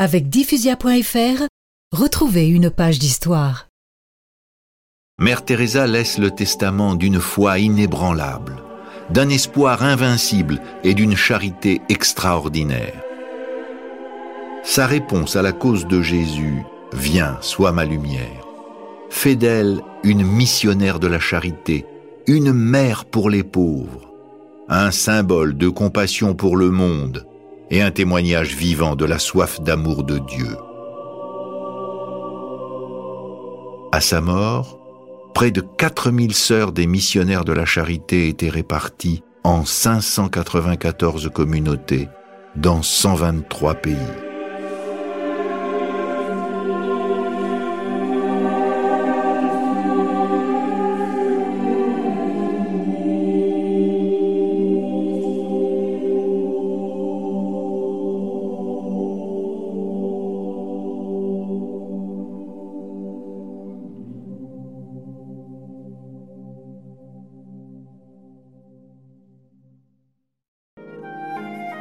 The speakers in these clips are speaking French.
Avec diffusia.fr, retrouvez une page d'histoire. Mère Teresa laisse le testament d'une foi inébranlable, d'un espoir invincible et d'une charité extraordinaire. Sa réponse à la cause de Jésus, Viens, sois ma lumière, fait d'elle une missionnaire de la charité, une mère pour les pauvres, un symbole de compassion pour le monde, et un témoignage vivant de la soif d'amour de Dieu. À sa mort, près de 4000 sœurs des missionnaires de la charité étaient réparties en 594 communautés dans 123 pays.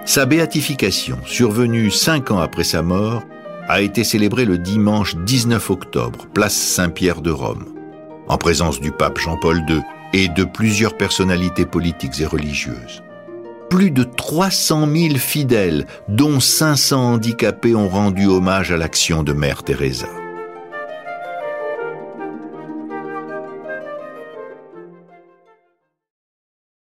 Sa béatification, survenue cinq ans après sa mort, a été célébrée le dimanche 19 octobre, place Saint-Pierre de Rome, en présence du pape Jean-Paul II et de plusieurs personnalités politiques et religieuses. Plus de 300 000 fidèles, dont 500 handicapés, ont rendu hommage à l'action de Mère Teresa.